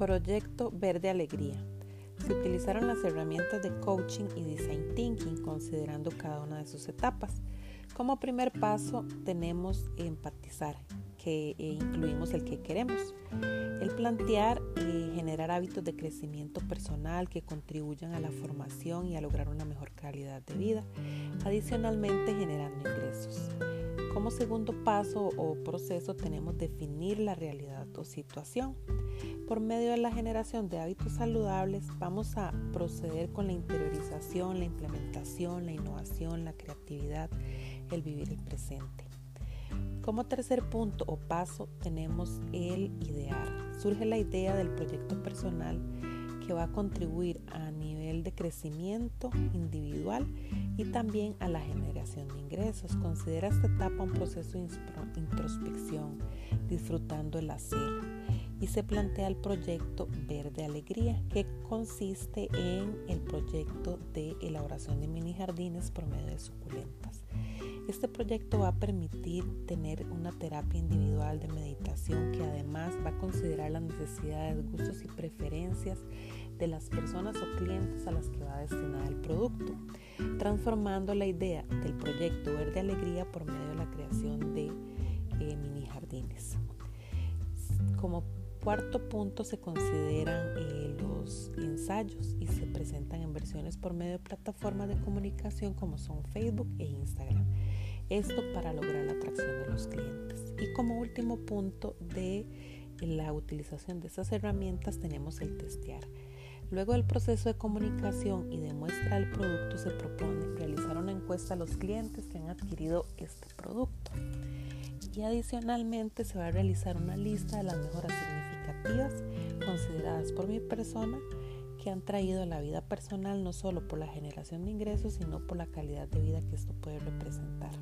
Proyecto Verde Alegría. Se utilizaron las herramientas de coaching y design thinking considerando cada una de sus etapas. Como primer paso tenemos empatizar, que eh, incluimos el que queremos. El plantear y generar hábitos de crecimiento personal que contribuyan a la formación y a lograr una mejor calidad de vida, adicionalmente generando ingresos. Como segundo paso o proceso tenemos definir la realidad o situación. Por medio de la generación de hábitos saludables vamos a proceder con la interiorización, la implementación, la innovación, la creatividad, el vivir el presente. Como tercer punto o paso tenemos el idear. Surge la idea del proyecto personal que va a contribuir a nivel de crecimiento individual y también a la generación de ingresos. Considera esta etapa un proceso de introspección, disfrutando el hacer. Y se plantea el proyecto Verde Alegría, que consiste en el proyecto de elaboración de mini jardines por medio de suculentas. Este proyecto va a permitir tener una terapia individual de meditación que además va a considerar las necesidades, gustos y preferencias de las personas o clientes a las que va a destinar el producto, transformando la idea del proyecto Verde Alegría por medio de la creación de eh, mini jardines. Como cuarto punto se consideran eh, los ensayos y se presentan en versiones por medio de plataformas de comunicación como son Facebook e Instagram. Esto para lograr la atracción de los clientes. Y como último punto de la utilización de estas herramientas tenemos el testear. Luego del proceso de comunicación y de muestra del producto se propone realizar una encuesta a los clientes que han adquirido este producto. Y adicionalmente se va a realizar una lista de las mejoras significativas consideradas por mi persona que han traído a la vida personal no solo por la generación de ingresos, sino por la calidad de vida que esto puede representar